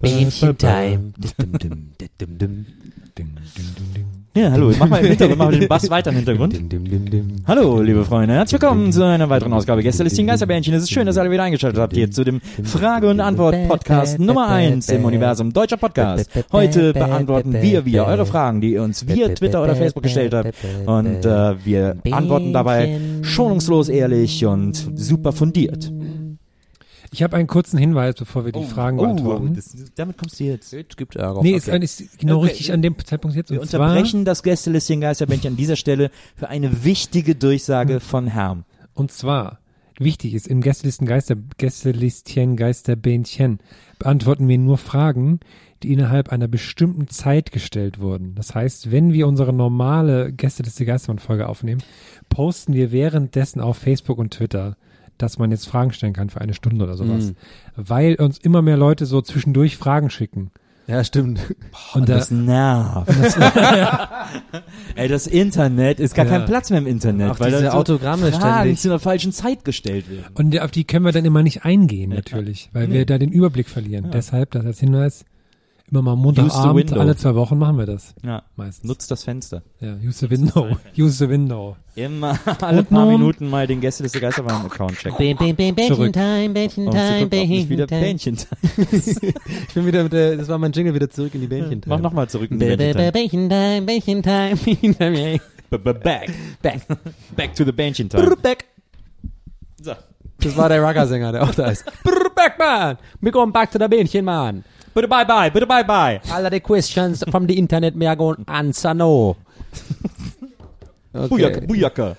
Bähnchen-Time. Ja, hallo, mach mal im Hintergrund, mach mal den Bass weiter im Hintergrund. Hallo, liebe Freunde, herzlich willkommen zu einer weiteren Ausgabe Gästelistchen Geisterbändchen. Es ist schön, dass ihr alle wieder eingeschaltet habt hier zu dem Frage- und Antwort-Podcast Nummer eins im Universum Deutscher Podcast. Heute beantworten wir wieder eure Fragen, die ihr uns via Twitter oder Facebook gestellt habt. Und äh, wir antworten dabei schonungslos, ehrlich und super fundiert. Ich habe einen kurzen Hinweis, bevor wir die Fragen beantworten. Oh, das, damit kommst du jetzt. Jetzt gibt Ärger. nee, ist, ist genau Okay. richtig an dem Zeitpunkt jetzt. Wir Und zwar, unterbrechen das Gästelistchen Geisterbändchen an dieser Stelle für eine wichtige Durchsage von Herrn. und zwar, wichtig ist, im Gästelisten Geister, Gästelistchen Geisterbähnchen beantworten wir nur Fragen, die innerhalb einer bestimmten Zeit gestellt wurden. Das heißt, wenn wir unsere normale Gästeliste Geistermann-Folge aufnehmen, posten wir währenddessen auf Facebook und Twitter, dass man jetzt Fragen stellen kann für eine Stunde oder sowas. Weil uns immer mehr Leute so zwischendurch Fragen schicken. Ja, stimmt. Und da, Das nervt. Ey, das Internet ist gar Ja. kein Platz mehr im Internet, Auch weil diese da so Autogramme Fragen ständig. zu einer falschen Zeit gestellt werden. Und auf die können wir dann immer nicht eingehen, natürlich, weil wir da den Überblick verlieren. Deshalb, das als Hinweis, immer mal Montagabend, alle zwei Wochen machen wir das. Ja. Meistens. Nutzt das Fenster. Ja, use the window. Use the window. Immer alle Und paar Minuten mal den Gästeliste Geisterbahn-Account checken. Bähnchen-Time, Bähnchen-Time, Bähnchen-Time. Bähnchen. Ich bin wieder mit der, das war mein Jingle wieder zurück in die Bähnchen-Time. Mach nochmal zurück in die Bähnchen. Bähnchen-Time, Bähnchen-Time, Bähnchen-Time. Back. Back. Back to the Bähnchen time. Back. So. Das war der Rugger-Sänger, der auch da ist. Back, man. Wir kommen back to the Bähnchen, man. Bitte bye bye, bitte bye bye. All the questions from the internet, we are going answer no. Bujaka, Bujaka.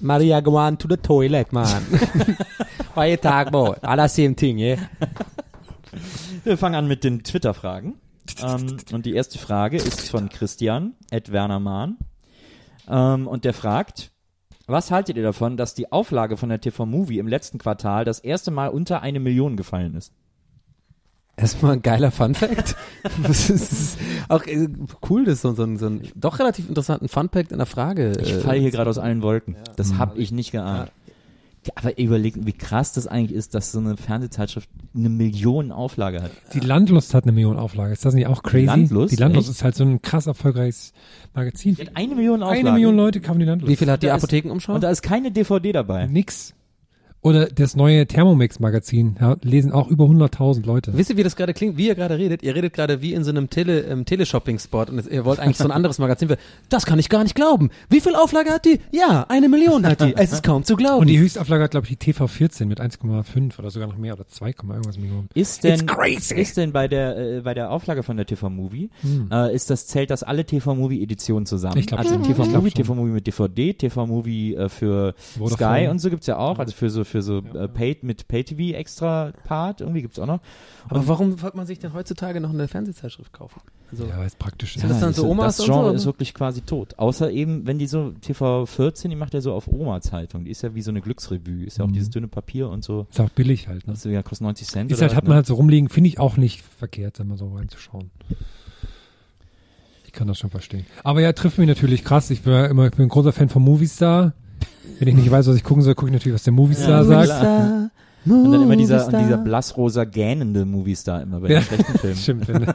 Maria go on to the toilet, man. What you talk about? All the same thing, yeah? Wir fangen an mit den Twitter-Fragen. ähm, und die erste Frage ist von Christian, Ed Werner Mahn. Ähm, und der fragt, was haltet ihr davon, dass die Auflage von der TV Movie im letzten Quartal das erste Mal unter eine Million gefallen ist? Erstmal ein geiler Fun-Fact. das ist auch äh, cool, das ist so, so, ein- so ein doch relativ interessanten Fun-Fact in der Frage. Ich äh, falle hier gerade aus allen Wolken. Das hab ich nicht geahnt. Ja, Aber überlegt, wie krass das eigentlich ist, dass so eine Fernsehzeitschrift eine Million Auflage hat. Die Landlust hat eine Million Auflage. Ist das nicht auch crazy? Landlust? Die Landlust Echt? ist halt so ein krass erfolgreiches Magazin. Die hat eine Million Auflage. Eine Million Leute kaufen die Landlust. Wie viel hat die Apothekenumschau? Und da ist keine DVD dabei. Nix. Oder das neue Thermomix-Magazin ja, lesen auch über 100.000 Leute. Wisst ihr, wie das gerade klingt? Wie ihr gerade redet? Ihr redet gerade wie in so einem Tele, ähm, Teleshopping-Spot und ihr wollt eigentlich so ein anderes Magazin. für- Das kann ich gar nicht glauben. Wie viel Auflage hat die? Ja, eine Million hat die. Es ist kaum zu glauben. Und die Höchstauflage hat, glaube ich, die TV14 mit 1,5 oder sogar noch mehr oder 2, irgendwas Millionen. Ist denn, It's crazy. ist denn bei der, äh, bei der Auflage von der TV Movie, äh, ist das, zählt das alle TV Movie Editionen zusammen? Ich glaub also schon. TV Ich glaub Movie, schon. TV Movie mit DVD, TV Movie äh, für Vodafone. Sky und so gibt's ja auch, also für so, für so äh, Paid mit Pay-TV extra Part, irgendwie gibt's auch noch. Aber warum wollte man sich denn heutzutage noch eine Fernsehzeitschrift kaufen? Also, Ja, weil es praktisch ist. Sind das dann so ist- Omas Das und Genre so? ist wirklich quasi tot. Außer eben, wenn die so TV 14, die macht ja so auf Oma-Zeitung, die ist ja wie so eine Glücksrevue, ist ja auch dieses dünne Papier und so. Ist auch billig halt. Ne? Das ja, kostet 90 Cent. Ist oder halt, hat ne? man halt so rumliegen, finde ich auch nicht verkehrt, da mal so reinzuschauen. Ich kann das schon verstehen. Aber ja, trifft mich natürlich krass. Ich bin ja immer, ich bin ein großer Fan von Movistar. Wenn ich nicht weiß, was ich gucken soll, gucke ich natürlich, was der Moviestar sagt. klar. Und dann immer dieser, dieser blassrosa gähnende Moviestar immer bei den Ja. schlechten Filmen. Stimmt, wenn,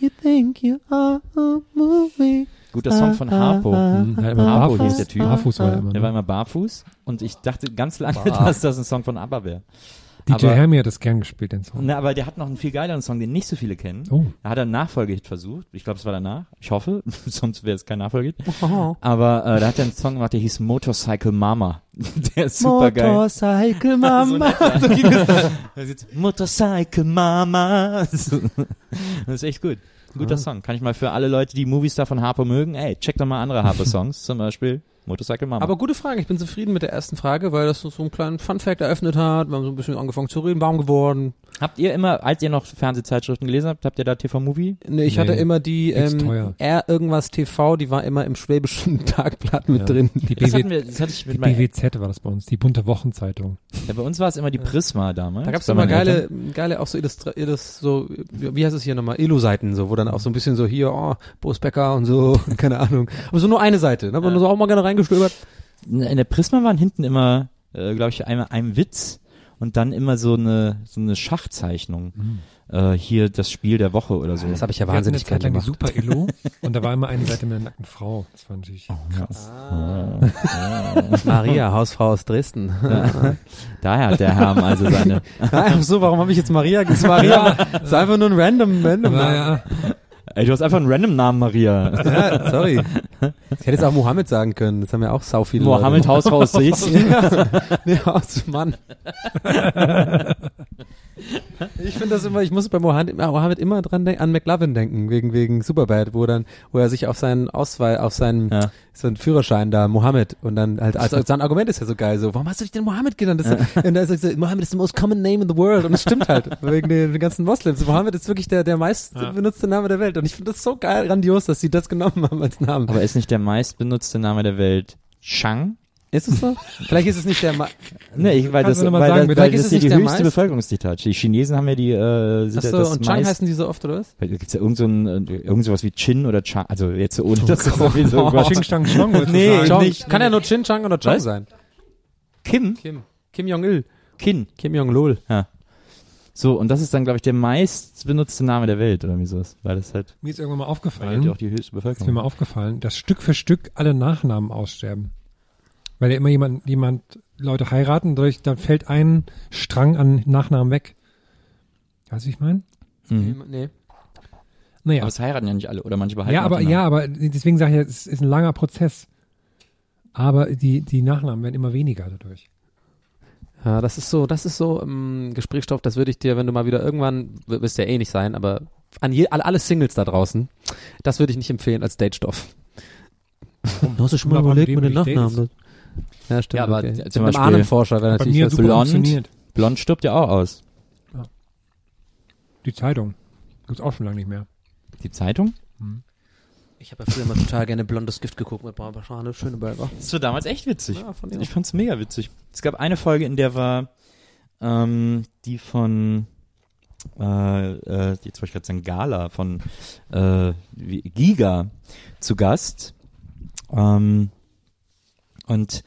You think you are a movie. Guter Song von Harpo. Hm, halt immer Harpo barfuß. hieß der Typ. Barfuß war der immer. Der war Ne? immer barfuß und ich dachte ganz lange, dass das ein Song von ABBA wäre. DJ aber- Hermie hat das gern gespielt, den Song. Na, aber der hat noch einen viel geileren Song, den nicht so viele kennen. Oh. Da hat er einen Nachfolgehit versucht. Ich glaube, es war danach. Ich hoffe, sonst wäre es kein Nachfolgehit. Aber äh, da hat er einen Song gemacht, der hieß Motorcycle Mama. Der ist super geil. Motorcycle Mama. So ging es. Motorcycle Mama. Das ist echt gut. Ein guter Song. Kann ich mal für alle Leute, die Moviestar von Harpo mögen, ey, check doch mal andere Harpo-Songs. Zum Beispiel Motorcycle Mama. Aber gute Frage. Ich bin zufrieden mit der ersten Frage, weil das so einen kleinen Fun-Fact eröffnet hat. Wir haben so ein bisschen angefangen zu reden, warm geworden. habt ihr immer, als ihr noch Fernsehzeitschriften gelesen habt, habt ihr da TV-Movie? Nee, ich Nee, hatte immer die ähm. R irgendwas TV, die war immer im Schwäbischen Tagblatt mit Ja. drin. Die, Das, hatten BW, wir, das hatte ich die mit meinen BWZ war das bei uns, die bunte Wochenzeitung. Ja, bei uns war es immer die Prisma damals. Da gab's bei immer geile, Eltern. geile auch so Illustra Illus, so, wie heißt es hier nochmal, Elo-Seiten, so, wo dann auch so ein bisschen so hier, oh, Boris Becker und so, keine Ahnung. Aber so nur eine Seite, ne? Aber nur so auch mal gerne reingestöbert. In der Prisma waren hinten immer, äh, glaube ich, einmal ein Witz und dann immer so eine so eine Schachzeichnung. Äh, hier das Spiel der Woche oder so. Das habe ich ja wahnsinnig gerne gemacht. Super Illo und da war immer eine Seite mit einer nackten Frau. Das war natürlich krass. Maria, Hausfrau aus Dresden. Daher hat der Herm also seine. Ach so, warum habe ich jetzt Maria gesagt? Maria ist einfach nur ein random, random. Naja, Ey, du hast einfach einen random Namen, Maria. Ja, sorry. Ich hätte jetzt auch Mohammed sagen können. Das haben ja auch sau viele Mohammed Leute. Hausfrau aus Dresden. Nee, aus Mann. Ich finde das immer, ich muss bei Mohammed, Mohammed immer dran denken, an McLovin denken, wegen, wegen Superbad, wo dann, wo er sich auf seinen Ausweis, auf seinen, Ja. so einen Führerschein da, Mohammed, und dann halt, also sein Argument ist ja so geil, so, warum hast du dich denn Mohammed genannt? Ist, und da ist er so, Mohammed is the most common name in the world, und es stimmt halt, wegen den, den ganzen Moslems. Mohammed ist wirklich der, der meist Ja. benutzte Name der Welt, und ich finde das so geil, grandios, dass sie das genommen haben als Namen. Aber ist nicht der meistbenutzte Name der Welt Shang? Ist es so? Vielleicht ist es nicht der, Ma Nee, ich, weil Kannst das, weil, sagen, das, weil Vielleicht das ist es hier nicht die der höchste meist- Bevölkerungsdichte Die Chinesen haben ja die, äh, ja Achso, das und Chang heißen die so oft, oder was? Da gibt's ja irgend so ein, äh, irgend sowas wie Chin oder Chang, also jetzt so ohne das Gott. sowieso irgendwas- Ching Stang Chong wolltest du Nee. Chong. nicht. Kann ja nur Chin, Chang oder Chong Was? sein. Kim? Kim. Kim Jong-il. Kin. Kim Jong-lol. So, und das ist dann, glaube ich, der meist benutzte Name der Welt oder wie sowas, weil das halt, Mir ist irgendwann mal weil aufgefallen, ja auch die höchste ist mir Bevölkerung. mal aufgefallen, dass Stück für Stück alle Nachnamen aussterben. Weil ja immer jemand, jemand Leute heiraten, dadurch, dann fällt ein Strang an Nachnamen weg. Weißt du, wie ich meine? Mhm. Nee. Naja. Aber es heiraten ja nicht alle oder manche behalten Ja, auch aber, ja, aber deswegen sage ich ja, es ist ein langer Prozess. Aber die, die Nachnamen werden immer weniger dadurch. Ja, das ist so, das ist so ähm, Gesprächsstoff, das würde ich dir, wenn du mal wieder irgendwann, wirst ja eh nicht sein, aber an je, alle, alle Singles da draußen, das würde ich nicht empfehlen als Datestoff. Du hast du schon mal überlegt mit den Nachnamen? Ja, stimmt. Ja, aber okay. zum Mit einem Beispiel- Ahnenforscher wäre Bei natürlich mir super blond. funktioniert. Blond stirbt ja auch aus. Die Zeitung. Gibt's auch schon lange nicht mehr. Die Zeitung? Ich habe ja früher mal total gerne blondes Gift geguckt mit Barbara Schane, Schöneberger. Das war damals echt witzig. Ja, von ihr. Ich fand's mega witzig. Es gab eine Folge, in der war ähm, die von äh, äh, jetzt wollte ich gerade sagen Gala von äh, Giga zu Gast. Ähm, und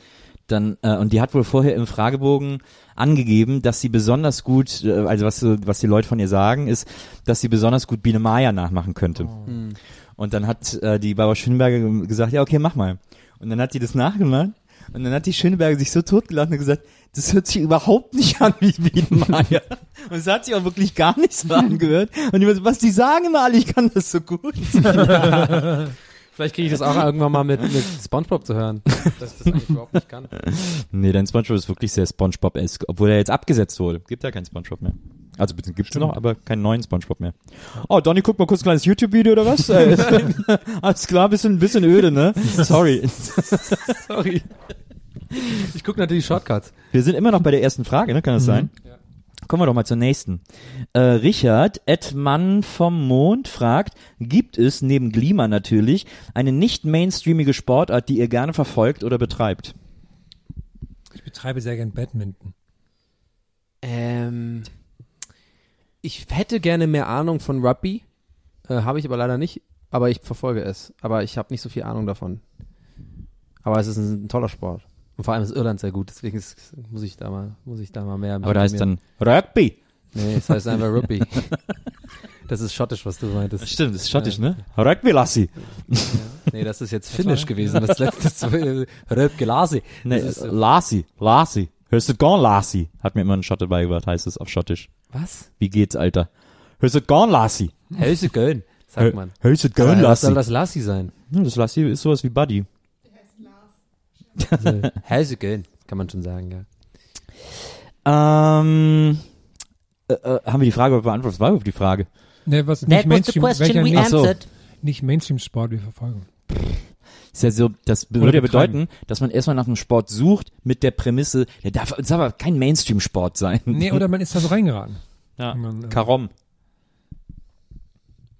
dann äh, und die hat wohl vorher im Fragebogen angegeben, dass sie besonders gut, äh, also was so- was die Leute von ihr sagen, ist, dass sie besonders gut Biene Maya nachmachen könnte. Hm. Und dann hat äh, die Barbara Schöneberger gesagt, ja, okay, mach mal. Und dann hat die das nachgemacht. Und dann hat die Schöneberger sich so totgelacht und gesagt, das hört sich überhaupt nicht an wie Bienenmeier. und es hat sich auch wirklich gar nicht so angehört. Und die so, was die sagen immer alle, ich kann das so gut. Vielleicht kriege ich das auch irgendwann mal mit, mit Spongebob zu hören, dass ich das eigentlich überhaupt nicht kann. nee, dein Spongebob ist wirklich sehr Spongebob-esque, obwohl er jetzt abgesetzt wurde. Gibt ja keinen Spongebob mehr. Also bitte gibt's noch, aber keinen neuen Spongebob mehr. Oh, Donny, guck mal kurz ein kleines YouTube-Video oder was? Äh, Alles klar, bisschen, bisschen öde, ne? Sorry. Sorry. Ich gucke natürlich Shortcuts. Wir sind immer noch bei der ersten Frage, ne? Kann das sein? Kommen wir doch mal zur nächsten. Äh, Richard, Edmann vom Mond, fragt, gibt es neben Glima natürlich eine nicht mainstreamige Sportart, die ihr gerne verfolgt oder betreibt? Ich betreibe sehr gern Badminton. Ähm, ich hätte gerne mehr Ahnung von Rugby, äh, habe ich aber leider nicht, aber ich verfolge es. Aber ich habe nicht so viel Ahnung davon. Aber es ist ein, ein toller Sport. Und vor allem ist Irland sehr gut, deswegen ist, muss ich da mal, muss ich da mal mehr. Aber da heißt dann Rugby. Nee, es heißt einfach Rugby. das ist schottisch, was du meintest. Stimmt, das ist schottisch, ne? Rugby Lassi. Nee, das ist jetzt finnisch gewesen. Das letzte ist Röpke Lasi. Nee, Das ist, Lassi, Lassi. Hörst du gone, Lassi? Hat mir immer ein Schotte beigebracht, heißt es auf Schottisch. Was? Wie geht's, Alter? Hörst du gone, Lassi? Hälse Köln, sagt man. Hörst du Aber gone, was soll Lassi? das Lassi sein? Ja, das Lassi ist sowas wie Buddy. Also, Hälse Köln, kann man schon sagen, ja. Ähm, äh, äh, haben wir die Frage beantwortet? Was war überhaupt die Frage? Ne, was That nicht was the Mainstream, question welcher we nicht, so. answered. nicht Mainstream-Sport wir verfolgen. Ist ja so, das würde ja betreiben. bedeuten, dass man erstmal nach einem Sport sucht mit der Prämisse, der darf, das darf aber kein Mainstream-Sport sein. Nee, oder man ist da so reingeraten. ja. Man, äh, Karom.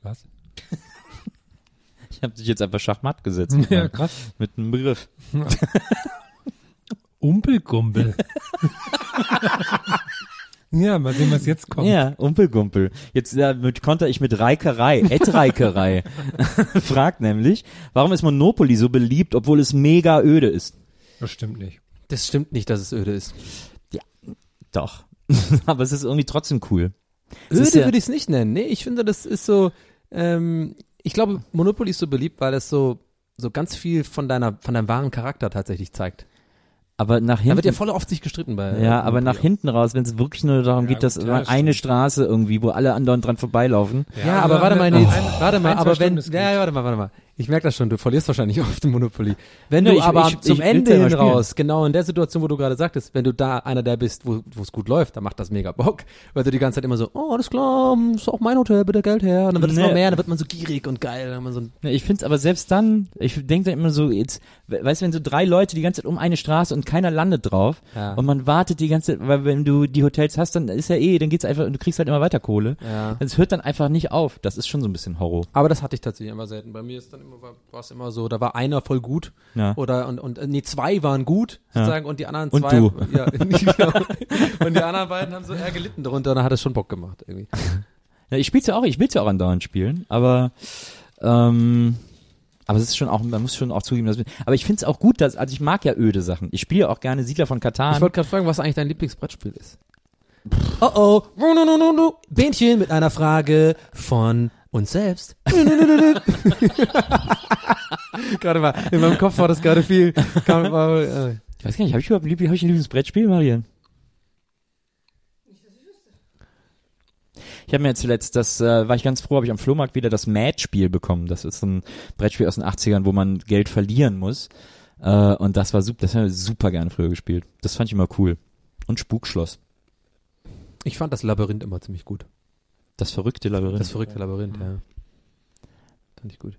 Was? Ich habe dich jetzt einfach schachmatt gesetzt. Ja, krass. Mit einem Begriff. Umpelgumpel. ja, mal sehen, was jetzt kommt. Ja, Umpelgumpel. Jetzt mit, konter ich mit Reikerei, Ettreikerei. Fragt nämlich, warum ist Monopoly so beliebt, obwohl es mega öde ist? Das stimmt nicht. Das stimmt nicht, dass es öde ist. Doch. Aber es ist irgendwie trotzdem cool. Öde ja- würde ich es nicht nennen. Nee, ich finde, das ist so, ähm, ich glaube, Monopoly ist so beliebt, weil es so, so ganz viel von deiner, von deinem wahren Charakter tatsächlich zeigt. Aber nach Da wird hinten, ja voll oft sich gestritten bei. ja, aber nach hinten raus, wenn es wirklich nur darum Ja, geht, dass ja, das eine stimmt. Straße irgendwie, wo alle anderen dran vorbeilaufen. Ja, aber nur- warte mal, Nils, warte mal, aber wenn, ja, ja, warte mal, warte mal. Ich merke das schon, du verlierst wahrscheinlich oft im Monopoly. Wenn Nee, du ich- aber ich- zum ich Ende hin raus, genau in der Situation, wo du gerade sagtest, wenn du da einer der bist, wo es gut läuft, dann macht das mega Bock, weil du die ganze Zeit immer so, oh, alles klar, ist auch mein Hotel, bitte Geld her, und dann wird es Nee. noch mehr, dann wird man so gierig und geil, dann man so Ja, Ich find's aber selbst dann, ich denke dann immer so, jetzt, we- weißt du, wenn so drei Leute die ganze Zeit um eine Straße und keiner landet drauf Ja. und man wartet die ganze Zeit, weil wenn du die Hotels hast, dann ist ja eh, dann geht's einfach, du kriegst halt immer weiter Kohle. Ja. Es hört dann einfach nicht auf. Das ist schon so ein bisschen Horror. Aber das hatte ich tatsächlich immer selten. Bei mir ist dann immer, war es immer so, da war einer voll gut Ja. oder und, und nee, zwei waren gut Ja. sozusagen und die anderen Und zwei du. ja, genau. und die anderen beiden haben so eher gelitten darunter und dann hat es schon Bock gemacht irgendwie. Ja, ich spiel's ja auch, ich will's ja auch andauernd spielen, aber ähm, aber es ist schon auch, man muss schon auch zugeben, dass aber ich find's auch gut, dass, also ich mag ja öde Sachen. Ich spiele ja auch gerne Siedler von Katan. Ich wollte gerade fragen, was eigentlich dein Lieblingsbrettspiel ist. Oh oh, no, no, no. Bähnchen mit einer Frage von uns selbst. gerade mal, in meinem Kopf war das gerade viel. Kam, war, äh, ich weiß gar nicht, habe ich überhaupt Liebling, hab ich ein Lieblingsbrettspiel, Marian? Ich habe mir jetzt zuletzt, das äh, war ich ganz froh, habe ich am Flohmarkt wieder das Mad-Spiel bekommen. Das ist ein Brettspiel aus den 80ern, wo man Geld verlieren muss. Äh, und das war super, das haben wir super gerne früher gespielt. Das fand ich immer cool. Und Spukschloss. ich fand das Labyrinth immer ziemlich gut. Das verrückte Labyrinth. Das verrückte Labyrinth, ja. Fand ich gut.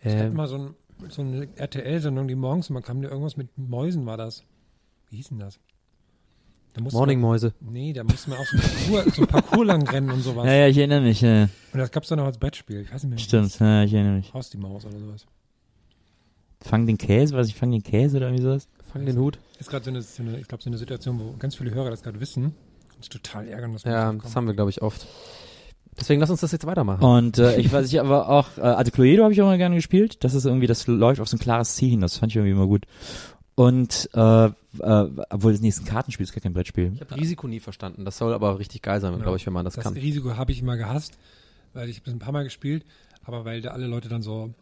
Ich hatte Ähm, mal so, ein, so eine RTL-Sendung, die morgens immer kam, da irgendwas mit Mäusen war das. Wie hieß denn das? Da musste Morning man, Mäuse. Nee, da musste man auch so ein Parcours, so ein Parcours lang rennen und sowas. ja, ja, ich erinnere mich. Äh, Und das gab's dann auch als Brettspiel. Ich weiß nicht mehr. stimmt, das ja, ich erinnere mich. Haus die Maus oder sowas. Fang den Käse, was ich fang den Käse oder irgendwie sowas. Fang den Hut. Ist gerade so eine, so eine, ich glaube, so eine Situation, wo ganz viele Hörer das gerade wissen. Und sich total ärgern, dass wir Ja, das haben wir, glaube ich, oft. Deswegen lass uns das jetzt weitermachen. Und äh, ich weiß ich aber auch, äh, also Cluedo habe ich auch immer gerne gespielt. Das ist irgendwie, das läuft auf so ein klares Ziel hin. Das fand ich irgendwie immer gut. Und äh, äh, obwohl das nächste Kartenspiel ist gar kein Brettspiel. Ich habe Risiko nie verstanden. Das soll aber richtig geil sein, Ja. glaube ich, wenn man das, Das kann. Risiko habe ich immer gehasst, weil ich habe das ein paar Mal gespielt, aber weil da alle Leute dann so,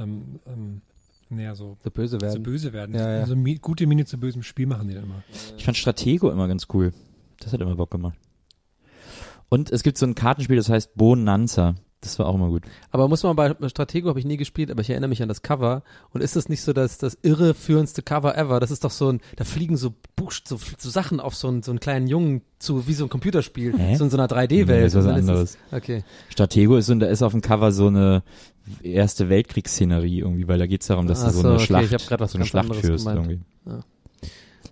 ähm, ähm, naja, so, So böse so werden. böse werden. Ja, ja. So mi gute Miene zu bösem Spiel machen die dann immer. Ich fand Stratego immer ganz cool. Das hat immer Bock gemacht. Und es gibt so ein Kartenspiel, das heißt Bonanza. Das war auch immer gut. Aber muss man bei Stratego habe ich nie gespielt, aber ich erinnere mich an das Cover. Und ist das nicht so das, das irreführendste Cover ever? Das ist doch so ein, da fliegen so, Buch, so, so Sachen auf so einen, so einen kleinen Jungen zu, wie so ein Computerspiel. Hä? So in so einer Nee, 3D-Welt. ist was anderes. es- Okay. Stratego ist und da ist auf dem Cover so eine erste Weltkriegsszenerie irgendwie, weil da geht's darum, dass Ach du so, so, eine okay, Schlacht, ich hab grad was so eine Schlacht führst gemeint. irgendwie. Ja.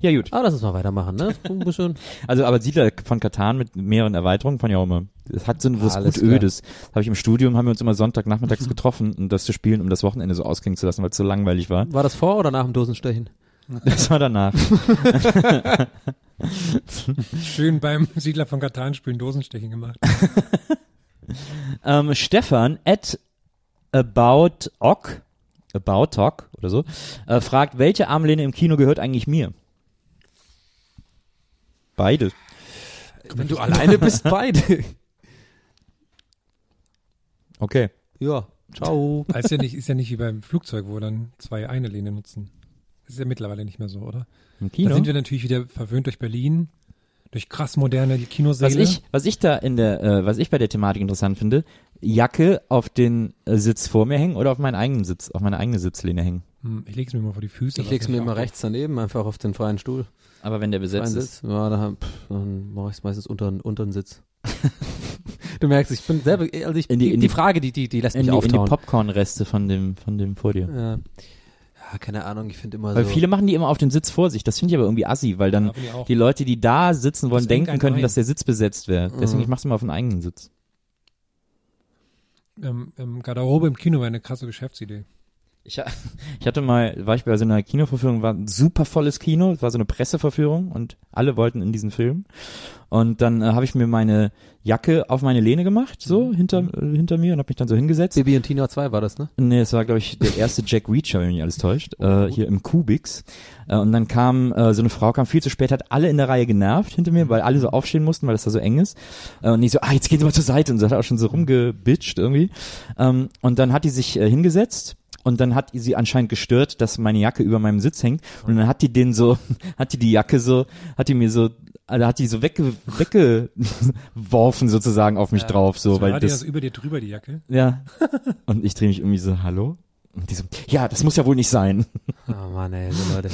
Ja gut. Aber lass uns mal weitermachen, ne? Ein bisschen. Also aber Siedler von Katan mit mehreren Erweiterungen fand ich auch immer. Es hat so ein was Alles gut klar. Ödes. Habe ich im Studium, haben wir uns immer Sonntagnachmittags getroffen, um das zu spielen, um das Wochenende so ausklingen zu lassen, weil es so langweilig war. War das vor oder nach dem Dosenstechen? Das war danach. Schön beim Siedler von Katan spielen Dosenstechen gemacht. ähm, Stefan at about ok About Talk oder so, äh, fragt, welche Armlehne im Kino gehört eigentlich mir? Beide. Wenn du alleine bist, beide. Okay. ja, ciao. Ist ja nicht, ist ja nicht wie beim Flugzeug, wo dann zwei eine Lehne nutzen. Das ist ja mittlerweile nicht mehr so, oder? Im Da Kino. sind wir natürlich wieder verwöhnt durch Berlin, durch krass moderne Kinosäle. Was ich, was ich da in der, äh, was ich bei der Thematik interessant finde, Jacke auf den äh, Sitz vor mir hängen oder auf meinen eigenen Sitz, auf meine eigene Sitzlehne hängen. Hm, ich leg's mir mal vor die Füße. Ich leg's mir immer rechts daneben, einfach auf den freien Stuhl. Aber wenn der besetzt ist. Sitz. Ja, da, pff, dann mache ich es meistens unter, unter den Sitz. du merkst, ich bin selber, also ich, In die- die, in die Frage, die, die, die lässt mich die, in die auftauen. Popcorn-Reste von dem, von dem vor dir. ja. ja, keine Ahnung, ich finde immer Weil so. viele machen die immer auf den Sitz vor sich. Das finde ich aber irgendwie assi, weil dann Ja, die Leute, die da sitzen wollen, Das engt denken könnten, dass der Sitz besetzt wäre. Deswegen, Mhm. ich mach's immer auf den eigenen Sitz. Ähm, ähm, Garderobe im Kino wäre eine krasse Geschäftsidee. Ich, ich hatte mal, war ich bei so einer Kinoverführung, war ein super volles Kino, es war so eine Presseverführung und alle wollten in diesen Film. Und dann äh, habe ich mir meine Jacke auf meine Lehne gemacht, so hinter, äh, hinter mir und habe mich dann so hingesetzt. Baby und Tina 2 war das, ne? Nee, es war, glaube ich, der erste Jack Reacher, wenn mich nicht alles täuscht, äh, hier im Kubix. Äh, und dann kam äh, so eine Frau, kam viel zu spät, hat alle in der Reihe genervt hinter mir, weil alle so aufstehen mussten, weil das da so eng ist. Äh, und ich so, ah, jetzt gehen Sie mal zur Seite. Und sie hat auch schon so rumgebitcht irgendwie. Ähm, und dann hat die sich äh, hingesetzt. Und dann hat sie anscheinend gestört, dass meine Jacke über meinem Sitz hängt. Und dann hat die den so, hat die die Jacke so, hat die mir so, also hat die so wegge, weggeworfen sozusagen auf mich drauf, so, So, weil das, das über dir drüber, die Jacke? ja. Und ich drehe mich irgendwie so, hallo? Und die so, ja, das muss ja wohl nicht sein. Oh Mann, ey, so Leute.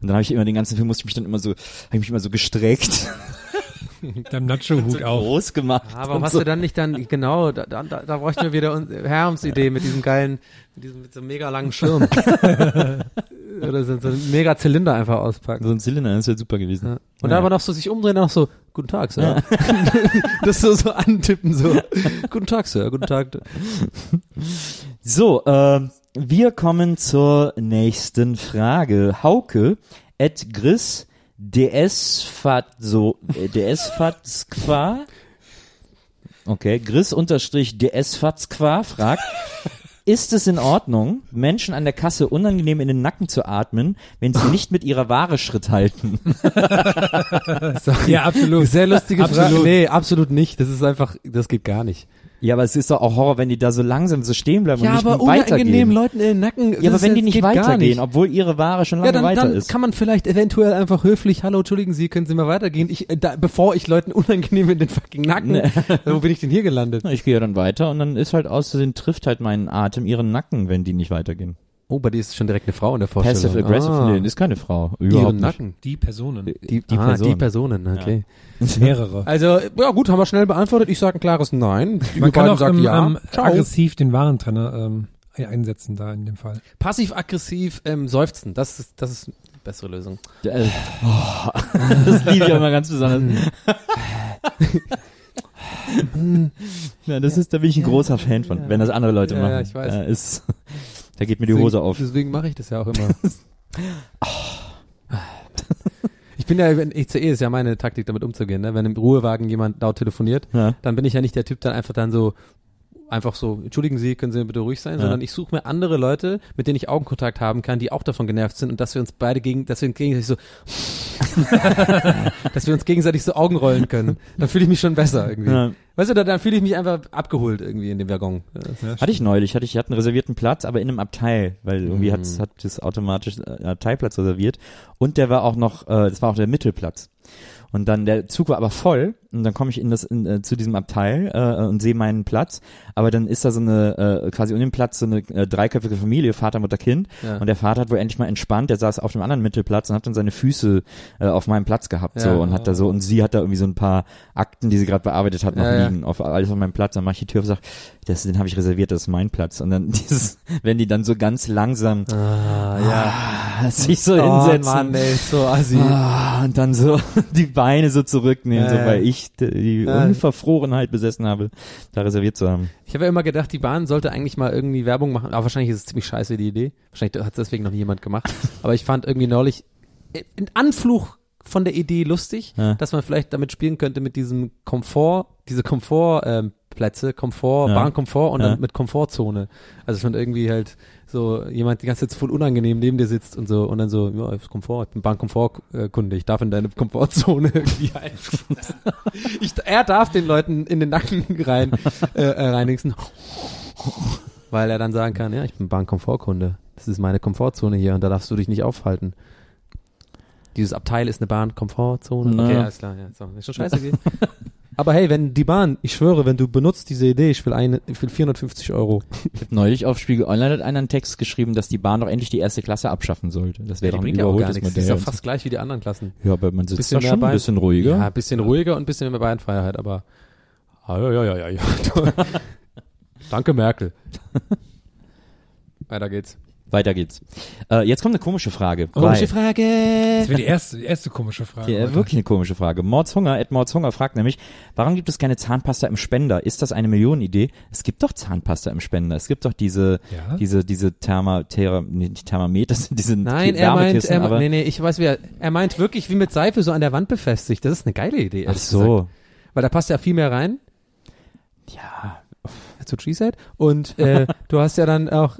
Und dann habe ich immer den ganzen Film, musste ich mich dann immer so, habe ich mich immer so gestreckt, Mit deinem Nacho-Hut auf. groß gemacht. Aber und hast so. du dann nicht dann, genau, da, da, da bräuchten wir wieder uns, Herms Idee mit diesem geilen, mit diesem, mit so einem mega langen Schirm. Oder so, so einen mega Zylinder einfach auspacken. So ein Zylinder, das wäre super gewesen. Ja. Und Ja. dann aber noch so sich umdrehen, dann noch so, guten Tag, Sir. das so, so antippen, so, guten Tag, Sir, guten Tag. So, ähm, wir kommen zur nächsten Frage. Hauke et Gris DS Fat so äh, DS Fatskwa. Okay, Gris unterstrich DS Fatskwa fragt, ist es in Ordnung, Menschen an der Kasse unangenehm in den Nacken zu atmen, wenn sie nicht mit ihrer Ware Schritt halten? Ja, absolut. Sehr lustige Frage. Absolut. Nee, absolut nicht. Das ist einfach, das geht gar nicht. Ja, aber es ist doch auch Horror, wenn die da so langsam so stehen bleiben Ja, und nicht aber weitergehen. unangenehm Leuten in den Nacken. Ja, aber wenn die nicht weitergehen, nicht. obwohl ihre Ware schon lange Ja, dann, weiter dann ist. kann man vielleicht eventuell einfach höflich, hallo, entschuldigen Sie, können Sie mal weitergehen? Ich, äh, da, bevor ich Leuten unangenehm in den fucking Nacken, Nee. wo bin ich denn hier gelandet? Ich gehe ja dann weiter und dann ist halt außerdem trifft halt meinen Atem ihren Nacken, wenn die nicht weitergehen. Oh, bei dir ist schon direkt eine Frau in der Vorstellung. Passive aggressive, ah, nee, ist keine Frau. ihren Überhaupt nicht. Nacken. Die Personen. Die, Die ah, Person. die Personen, okay. Mehrere. Also, ja gut, haben wir schnell beantwortet. Ich sage ein klares Nein. Die Man kann beiden auch sagen ähm, ja. ähm, aggressiv den Warentrenner ähm, einsetzen da in dem Fall. Passiv-aggressiv ähm, seufzen, das ist, das ist die bessere Lösung. Äh, oh, das liebe ich immer ganz besonders. ja, das ist, da bin ich ein großer Fan von, wenn das andere Leute Ja, machen. ja, ich weiß. Äh, ist, da geht mir die Hose auf. Deswegen mache ich das ja auch immer. Ich bin ja, wenn ECE ist ja meine Taktik, damit umzugehen. Ne? Wenn im Ruhewagen jemand laut telefoniert, Ja. dann bin ich ja nicht der Typ, dann einfach dann so einfach so, entschuldigen Sie, können Sie bitte ruhig sein, Ja. sondern ich suche mir andere Leute, mit denen ich Augenkontakt haben kann, die auch davon genervt sind und dass wir uns beide gegen, dass wir uns gegenseitig so, dass wir uns gegenseitig so Augen rollen können. Dann fühle ich mich schon besser irgendwie. Ja. Weißt du, dann, dann fühle ich mich einfach abgeholt irgendwie in dem Waggon. Hatte ich neulich, hatte ich, ich hatte einen reservierten Platz, aber in einem Abteil, weil irgendwie Mhm. hat hat das automatisch äh, Abteilplatz reserviert und der war auch noch, äh, das war auch der Mittelplatz. Und dann der Zug war aber voll und dann komme ich in das in, äh, zu diesem Abteil äh, und sehe meinen Platz, aber dann ist da so eine äh, quasi um den Platz so eine äh, dreiköpfige Familie, Vater, Mutter, Kind Ja. und der Vater hat wohl endlich mal entspannt, der saß auf dem anderen Mittelplatz und hat dann seine Füße äh, auf meinem Platz gehabt Ja. so und hat da so und sie hat da irgendwie so ein paar Akten, die sie gerade bearbeitet hat, noch Ja, liegen auf alles auf meinem Platz, dann mache ich die Tür auf und sag, das, den habe ich reserviert, das ist mein Platz und dann dieses, wenn die dann so ganz langsam Ah, ja. ah, sich so Oh, hinsetzen Mann, ey, so assi. Ah, und dann so die Beine so zurücknehmen, so weil ich d- die Ja. Unverfrorenheit besessen habe, da reserviert zu haben. Ich habe ja immer gedacht, die Bahn sollte eigentlich mal irgendwie Werbung machen, aber wahrscheinlich ist es ziemlich scheiße die Idee. Wahrscheinlich hat es deswegen noch nie jemand gemacht. aber ich fand irgendwie neulich ein Anfluch von der Idee lustig, Ja. dass man vielleicht damit spielen könnte mit diesem Komfort, diese Komfort ähm, Schlafplätze, Komfort, Ja. Bahnkomfort und Ja. dann mit Komfortzone. Also schon irgendwie halt so jemand die ganze Zeit voll unangenehm neben dir sitzt und so und dann so, ja, ist Komfort, ich bin Bahnkomfortkunde, ich darf in deine Komfortzone irgendwie ein. ich, er darf den Leuten in den Nacken rein äh, äh, reinigsen, weil er dann sagen kann, ja, ich bin Bahnkomfortkunde. Das ist meine Komfortzone hier und da darfst du dich nicht aufhalten. Dieses Abteil ist eine Bahnkomfortzone. Okay, alles klar, ja, so, ist schon scheiße. Aber hey, wenn die Bahn, ich schwöre, wenn du benutzt diese Idee, ich will eine, ich will 450 Euro. Neulich auf Spiegel Online hat einer einen Text geschrieben, dass die Bahn doch endlich die erste Klasse abschaffen sollte. Das wäre doch ein überholtes Das Modell. ist ja fast gleich wie die anderen Klassen. ja, aber man sitzt Bisschen da schon ein bisschen ruhiger. Ja, ein bisschen ruhiger und ein bisschen mehr Beinfreiheit, aber ah, ja, ja, ja, ja, ja. Danke, Merkel. Weiter geht's. Weiter geht's. Äh, jetzt kommt eine komische Frage. Komische weil- Frage. Das wäre die erste, die erste komische Frage. Ja, wirklich eine komische Frage. Mordshunger, Ed Mordshunger fragt nämlich, warum gibt es keine Zahnpasta im Spender? Ist das eine Millionenidee? Es gibt doch Zahnpasta im Spender. Es gibt doch diese, Ja? diese, diese Therma, Thera, nee, nicht Thermometer, das sind diese Nein, er meint, er, aber, nee, nee, ich weiß, wie er, er meint wirklich wie mit Seife so an der Wand befestigt. Das ist eine geile Idee. ach ehrlich gesagt. so. Weil da passt ja viel mehr rein. Ja, she said. Und äh, du hast ja dann auch,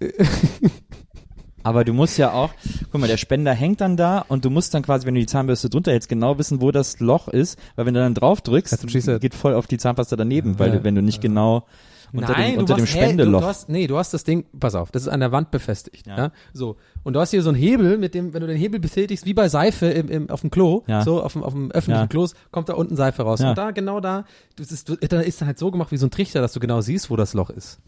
aber du musst ja auch, guck mal, der Spender hängt dann da und du musst dann quasi, wenn du die Zahnbürste drunter hältst, genau wissen, wo das Loch ist, weil wenn du dann drauf drückst, geht voll auf die Zahnpasta daneben, weil du, wenn du nicht genau unter Nein, dem, unter du dem machst, hä, du, Spendeloch. du hast, nee, du hast das Ding, pass auf, das ist an der Wand befestigt. Ja. Ja. So. Und du hast hier so einen Hebel, mit dem, wenn du den Hebel betätigst, wie bei Seife im, im, auf dem Klo, Ja. so auf dem, auf dem öffentlichen Ja. Klo, kommt da unten Seife raus. Ja. Und da, genau da, das ist, da ist dann halt so gemacht wie so ein Trichter, dass du genau siehst, wo das Loch ist.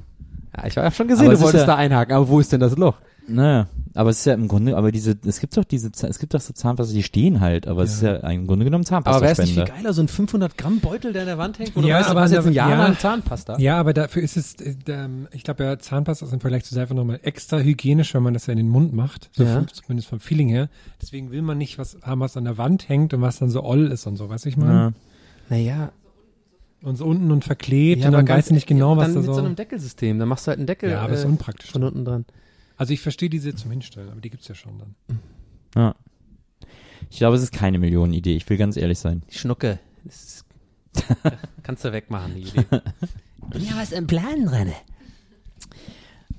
Ja, ich habe schon gesehen, Aber du wolltest ja- da einhaken, aber wo ist denn das Loch? Naja, aber es ist ja im Grunde, aber diese, es gibt doch diese, es gibt doch so Zahnpasta, die stehen halt, aber es ist ja im Grunde genommen Aber wäre es nicht viel geiler, so ein 500 Gramm Beutel, der an der Wand hängt, wo du Ja, weißt, du aber hast jetzt ein Jahr ja. lang Zahnpasta? Ja, aber dafür ist es, äh, ähm, ich glaube ja, Zahnpasta ist im Vergleich zu Seife nochmal extra hygienisch, wenn man das ja in den Mund macht. So Ja. zumindest vom Feeling her. Deswegen will man nicht was haben, was an der Wand hängt und was dann so oll ist und so, weißt du, ich meine? Ja. Naja, Und so unten und verklebt ja, und dann weißt du nicht genau, was dann da mit so so. einem Deckelsystem, dann machst du halt einen Deckel Ja, aber ist äh, unpraktisch. von unten dran. Also ich verstehe diese zum Hinstellen, aber die gibt's ja schon dann. Ja. Ich glaube, es ist keine Millionenidee, ich will ganz ehrlich sein. Die Schnucke. Das ist, kannst du wegmachen, die Idee. ja, was im Plan drin?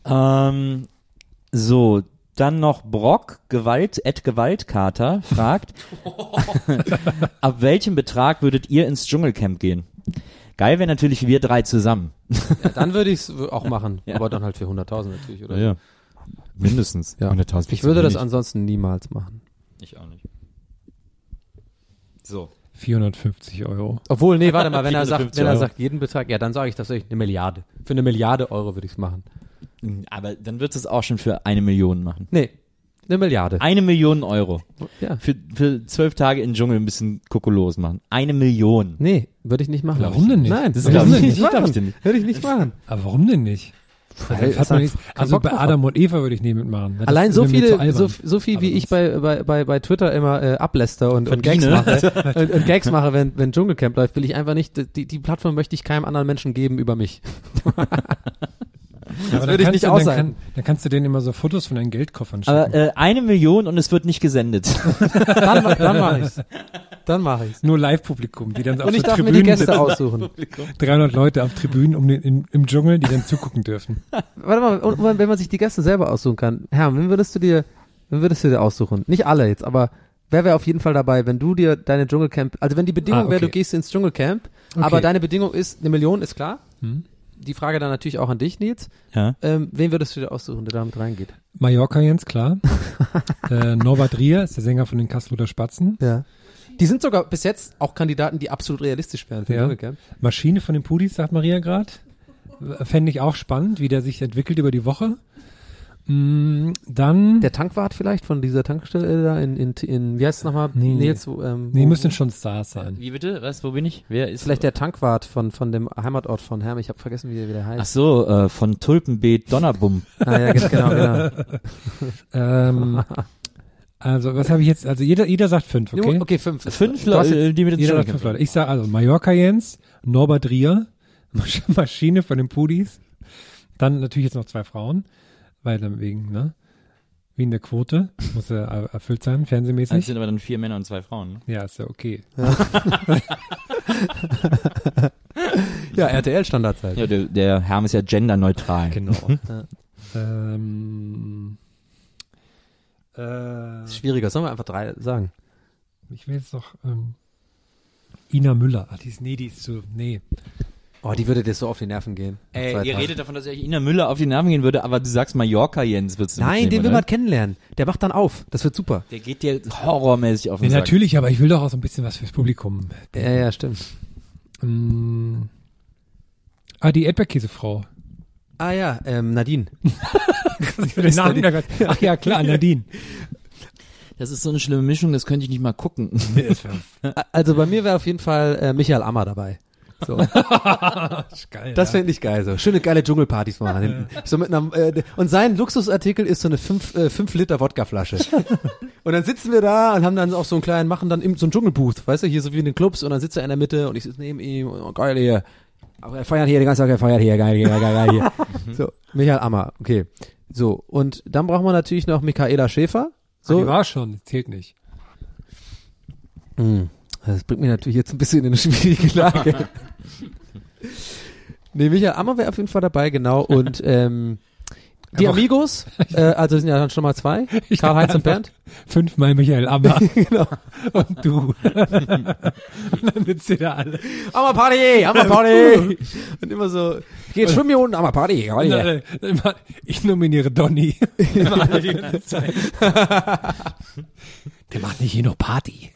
Ähm, so, dann noch Brock, Gewalt, Ed Gewaltkater fragt, ab welchem Betrag würdet ihr ins Dschungelcamp gehen? Geil wäre natürlich wir drei zusammen. Ja, dann würde ich es auch machen, Ja. aber dann halt für 100.000 natürlich, oder? Ja. Mindestens. Ja. 100.000 Ich würde das wenig. ansonsten niemals machen. Ich auch nicht. So. 450 Euro. Obwohl, nee, warte mal, wenn er sagt, 450 wenn er Euro. sagt jeden Betrag, ja, dann sage ich tatsächlich eine Milliarde. Für eine Milliarde Euro würde ich es machen. Aber dann wird es auch schon für eine Million machen. Nee, eine Milliarde. Eine Million Euro. Ja. Für, für zwölf Tage in den Dschungel ein bisschen kokolos machen. Eine Million. Nee, würde ich nicht machen. Warum denn nicht? Nein, das würde ich ich nicht. nicht ich nicht. Würde ich nicht machen. Aber warum denn nicht? Weil doch nicht, also bei Adam und Eva würde ich nie mitmachen. Das Allein so viele, so, so viel wie ich bei, bei, bei, bei Twitter immer äh, abläster und, und Gags mache, und, und Gags mache, wenn, wenn Dschungelcamp läuft, will ich einfach nicht, die, die Plattform möchte ich keinem anderen Menschen geben über mich. Ja, dann würde ich kannst nicht du, dann, kann, dann kannst du denen immer so Fotos von deinen Geldkoffern schicken. Aber äh, eine Million und es wird nicht gesendet. Dann, dann mache ich's. Dann mache ich's. Nur Live-Publikum, die dann auf Und ich so darf mir Tribünen die Gäste sitzen. aussuchen. 300 Leute auf Tribünen um den, im, im Dschungel, die dann zugucken dürfen. Warte mal, und, und wenn man sich die Gäste selber aussuchen kann. Herr, wen würdest du dir, wen würdest du dir aussuchen? Nicht alle jetzt, aber wer wäre auf jeden Fall dabei, wenn du dir deine Dschungelcamp, also wenn die Bedingung Ah, wäre, du okay. gehst ins Dschungelcamp, Okay. aber deine Bedingung ist, eine Million ist klar. Hm? Die Frage dann natürlich auch an dich, Nils. ja. Ähm, wen würdest du dir aussuchen, der damit reingeht? Mallorca Jens, klar. äh, Norbert Rier ist der Sänger von den Kasseluder Spatzen. Ja. Die sind sogar bis jetzt auch Kandidaten, die absolut realistisch wären Ja. Dschungelcamp. Maschine von den Pudis, sagt Maria gerade. Fände ich auch spannend, wie der sich entwickelt über die Woche. Mm, dann, Der Tankwart vielleicht von dieser Tankstelle da in, in, in wie heißt es nochmal? Nee. Nils, wo, ähm, nee, müssen schon Stars sein. Wie bitte? Was? Wo bin ich? Wer ist? Vielleicht der Tankwart von, von dem Heimatort von Herm. Ich habe vergessen, wie der wieder heißt. Ach so, äh, von Tulpenbeet Donnerbum. Ah, ja, ge- genau, genau. Ähm, also, was habe ich jetzt? Also, jeder, jeder sagt fünf, okay? Okay, okay fünf. Fünf Leute, jetzt- die mit Jeder sagt fünf Leute. Ich sage also Mallorca Jens, Norbert Rier, Masch- Maschine von den Pudis. Dann natürlich jetzt noch zwei Frauen, weil dann wegen, ne? Wie in der Quote. Muss ja er- erfüllt sein, Das fernsehmäßig. sind aber dann vier Männer und zwei Frauen. Ne? Ja, ist ja okay. Ja, RTL-Standardzeit. Ja, der, der Herm ist ja genderneutral. Genau. ähm, äh, Ist schwieriger, sollen wir einfach drei sagen? ich will jetzt noch ähm, Ina Müller. Ach, die ist, nee, die ist so, nee. Oh, die würde dir so auf die Nerven gehen. Ey, ihr Tagen. redet davon, dass ich Ina Müller auf die Namen gehen würde, aber du sagst Mallorca, Jens, willst du Nein, den will man kennenlernen. Der macht dann auf. Das wird super. Der geht dir horrormäßig auf den Nee, Sack. natürlich, aber ich will doch auch so ein bisschen was fürs Publikum. Ja, ja, stimmt. Ähm, ah, die Erdbeerkäsefrau. Ah ja, ähm, Nadine. Den Namen ganz- Ach ja, klar, Nadine. Das ist so eine schlimme Mischung, das könnte ich nicht mal gucken. Also bei mir wäre auf jeden Fall äh, Michael Ammer dabei. So. geil. Das fände ich geil, so. Schöne geile Dschungelpartys machen hinten. So mit einem, äh, und sein Luxusartikel ist so eine 5 äh, fünf Liter Wodkaflasche. und dann sitzen wir da und haben dann auch so einen kleinen, machen dann im, so einen Dschungelbooth, weißt du, hier so wie in den Clubs und dann sitzt er in der Mitte und ich sitze neben ihm und oh, geil hier. Aber er feiert hier den ganzen Tag, er feiert hier, geil, geil, geil, geil hier. so, Michael Ammer, okay. So, und dann brauchen wir natürlich noch Michaela Schäfer. So. So, Die war schon, zählt nicht. Hm. Das bringt mich natürlich jetzt ein bisschen in eine schwierige Lage. nee, Michael Ammer wäre auf jeden Fall dabei, genau. Und ähm, die Amigos, äh, also sind ja dann schon mal zwei. Karl-Heinz und Bernd. Fünfmal Michael Ammer. genau. Und du. Und dann ihr da alle. Ammer Party, Ammer Party. und immer so, geht schwimmen hier unten, Ammer Party. Äh, immer, ich nominiere Donny. Der macht nicht hier nur Party.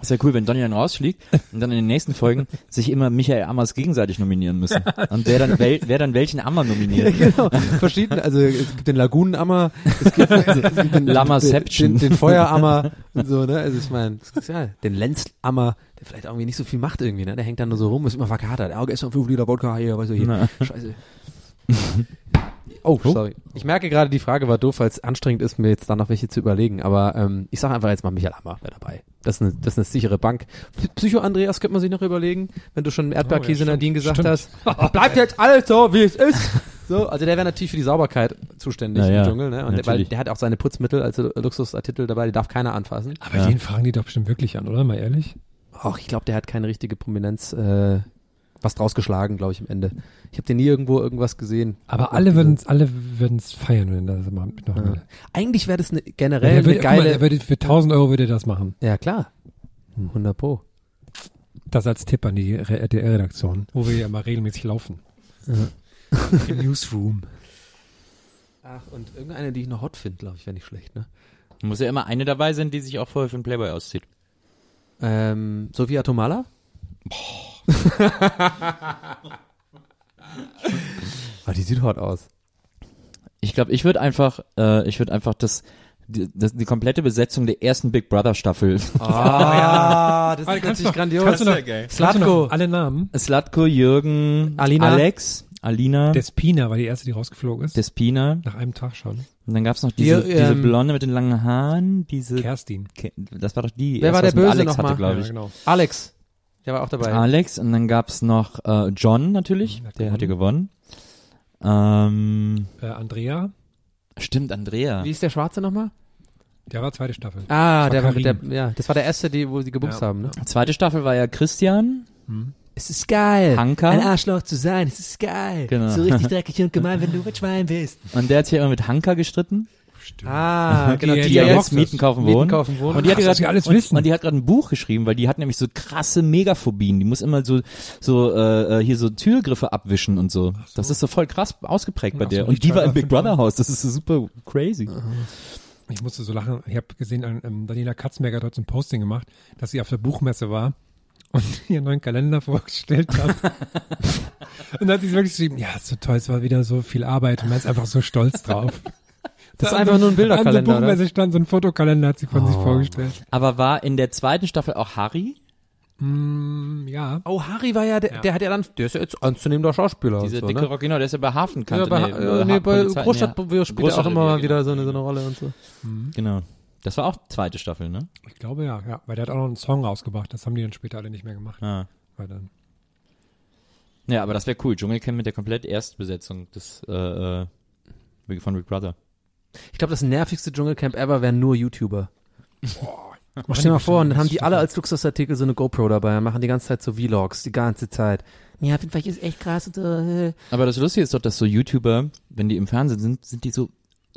Das wäre cool, wenn Donny dann rausfliegt und dann in den nächsten Folgen sich immer Michael Ammers gegenseitig nominieren müssen. Und wer dann, wel, wer dann welchen Ammer nominiert. genau. Verschiedene, also es gibt den Lagunenammer, es gibt, es gibt den, Lammerception. den, den Feuerammer und so, ne? Also ich meine, ja, den Lenzammer, der vielleicht irgendwie nicht so viel macht irgendwie, ne? Der hängt dann nur so rum, ist immer verkatert. Ja, gestern fünf Liter Wodka hier, weißt du, hier. Na. Scheiße. Oh, sorry. Ich merke gerade, die Frage war doof, weil es anstrengend ist, mir jetzt da noch welche zu überlegen. Aber ähm, ich sage einfach jetzt mal, Michael Hammer wäre dabei. Das ist, eine, das ist eine sichere Bank. Psycho Andreas könnte man sich noch überlegen, wenn du schon Erdbeerkäse Oh, ja, Nadine gesagt stimmt. hast. Bleibt jetzt alles so, wie es ist. So, also der wäre natürlich für die Sauberkeit zuständig Ja, ja, im Dschungel, ne? Und der, weil der hat auch seine Putzmittel als Luxusartikel dabei, die darf keiner anfassen. Aber den fragen die doch bestimmt wirklich an, oder? Mal ehrlich. Ach, ich glaube, der hat keine richtige Prominenz, äh, was draus geschlagen, glaube ich, am Ende. Ich habe den nie irgendwo irgendwas gesehen. Aber alle würden alle würden's feiern, wenn das mal noch Ja. Eigentlich wäre das eine, Ja, generell eine würde, mal, geile. der würde, für 1000 Euro würde er das machen. ja, klar. 100 Pro. Das als Tipp an die Re- RTL-Redaktion, wo wir ja mal regelmäßig laufen. Im Newsroom. Ach, und irgendeine, die ich noch hot finde, glaube ich, wäre nicht schlecht, ne? Muss ja immer eine dabei sein, die sich auch vorher für einen Playboy auszieht. Ähm, Sophia Tomala? Ah, die sieht hot aus. Ich glaube, ich würde einfach, äh, ich würde einfach das, die, das, die komplette Besetzung der ersten Big Brother Staffel. Ah, das Warte, ist natürlich noch- grandios. kannst du noch- Slatko. alle Namen? Slatko, Jürgen, Alina. Alex, Alina, Despina war die erste, die rausgeflogen ist. Despina. nach einem Tag schon. Und dann gab's noch diese, Die, diese ähm, Blonde mit den langen Haaren, diese, Kerstin. Ke- das war doch die, Wer erst war der Böse Alex nochmal? hatte, glaube Ja, ich. genau. Alex. Der war auch dabei. Alex und dann gab's noch äh, John natürlich, hat der hat ja gewonnen. Ähm, Äh, Andrea, stimmt, Andrea. Wie ist der Schwarze nochmal? der war zweite Staffel. Ah, war der war mit der, ja, das war der erste, die, wo sie gebumst Ja. haben, ne? Zweite Staffel war ja Christian, Es ist geil. Hanka. Ein Arschloch zu sein, es ist geil. Genau. So richtig dreckig und gemein, wenn du ein Schwein bist. und der hat sich immer mit Hanka gestritten, Ah, Die- genau. die die, Die ja ja jetzt Mieten kaufen Mieten wohnen. kaufen wohnen. Und die hat gerade alles und, wissen. und die hat gerade ein Buch geschrieben, weil die hat nämlich so krasse Megaphobien. Die muss immer so so äh, hier so Türgriffe abwischen und so. Das ist so voll krass ausgeprägt bei der. so, und die war im Big. Brother Haus. Das ist so super crazy. Ich musste so lachen. Ich habe gesehen, ähm, Daniela Katzmerger hat heute so ein Posting gemacht, dass sie auf der Buchmesse war und ihren neuen Kalender vorgestellt hat. und dann hat sie wirklich geschrieben, ja, ist so toll, es war wieder so viel Arbeit und man ist einfach so stolz drauf. Das ist einfach nur ein An der Bilderkalender, oder? Buchmesse stand so ein Fotokalender, hat sie von sich Oh. vorgestellt. Aber war in der zweiten Staffel auch Harry? Mm, ja. Oh, Harry war ja, der, Ja. der hat ja dann, der ist ja jetzt anzunehmender Schauspieler. Diese und so, dicke ne? Rock, genau, der ist ja bei Hafenkante. Ja, bei, nee, äh, nee, Ha- bei Polizei- Großstadt nee, spielt er auch immer mal wieder so eine, so eine Rolle und so. Genau. Das war auch zweite Staffel, ne? Ich glaube ja, ja. Weil der hat auch noch einen Song rausgebracht. Das haben die dann später alle nicht mehr gemacht. Ah. Weil dann, Ja, aber das wäre cool. Dschungelcamp mit der komplett Erstbesetzung des äh, äh, von Big Brother. Ich glaube, das nervigste Dschungelcamp ever wären nur YouTuber. Stell dir mal vor, und dann haben die alle als Luxusartikel so eine GoPro dabei und machen die ganze Zeit so Vlogs, die ganze Zeit. Ja, vielleicht ist echt krass. und, äh, Aber das Lustige ist doch, dass so YouTuber, wenn die im Fernsehen sind, sind die so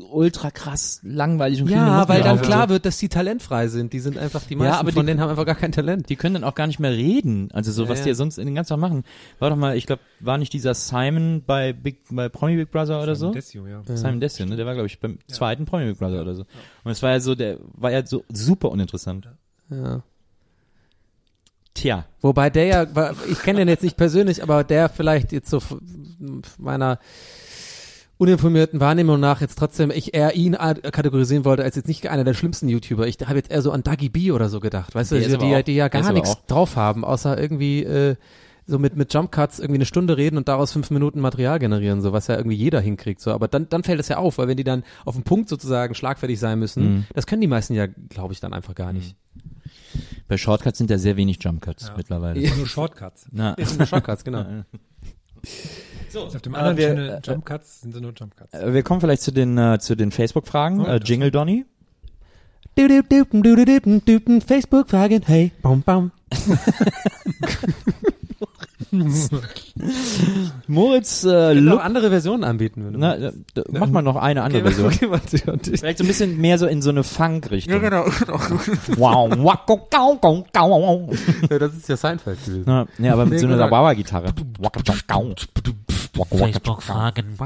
ultra krass langweilig und Ja, weil dann klar wird, dass die talentfrei sind. Die sind einfach, die meisten aber von die- denen haben einfach gar kein Talent. Die können dann auch gar nicht mehr reden. Also so, Ja, was ja. die ja sonst den ganzen Tag machen. War doch mal, ich glaube, war nicht dieser Simon bei Big, bei Promi Big Brother oder so? Desio, ja. Simon Destin, ne? Der war, glaube ich, beim zweiten Promi Big Brother oder so. Und es war ja so, der war ja so super uninteressant. Ja. Tja. Wobei der ja, war- ich kenne den jetzt nicht persönlich, aber der vielleicht jetzt so meiner uninformierten Wahrnehmung nach jetzt trotzdem, ich eher ihn kategorisieren wollte als jetzt nicht einer der schlimmsten YouTuber. Ich habe jetzt eher so an Dagi B oder so gedacht, weißt du, Der ist die, die, auch- die ja gar nichts drauf haben, außer irgendwie äh, so mit mit Jump Cuts irgendwie eine Stunde reden und daraus fünf Minuten Material generieren, so was ja irgendwie jeder hinkriegt. So, aber dann dann fällt es ja auf, weil wenn die dann auf den Punkt sozusagen schlagfertig sein müssen, Mhm. das können die meisten ja, glaube ich, dann einfach gar nicht. Bei Shortcuts sind ja sehr wenig Jump Cuts mittlerweile. Ja. Nur Shortcuts. Na. Das sind Shortcuts, genau. So, auf dem aber anderen wir- Channel Jump Cuts sind sie nur Jump Cuts. Äh, Wir kommen vielleicht zu den, äh, zu den Facebook-Fragen. Oh, äh, Jingle Donny. Facebook-Fragen, hey, baum, baum. Moritz äh, Lupp. andere Versionen anbieten würde. Na, äh, d- mach mal noch eine andere Version. okay, warte, warte. Vielleicht so ein bisschen mehr so in so eine Funk-Richtung. genau. Wow, ja, das ist ja Seinfeld gewesen. Na, nee, aber mit so einer genau. Facebook-Fragen.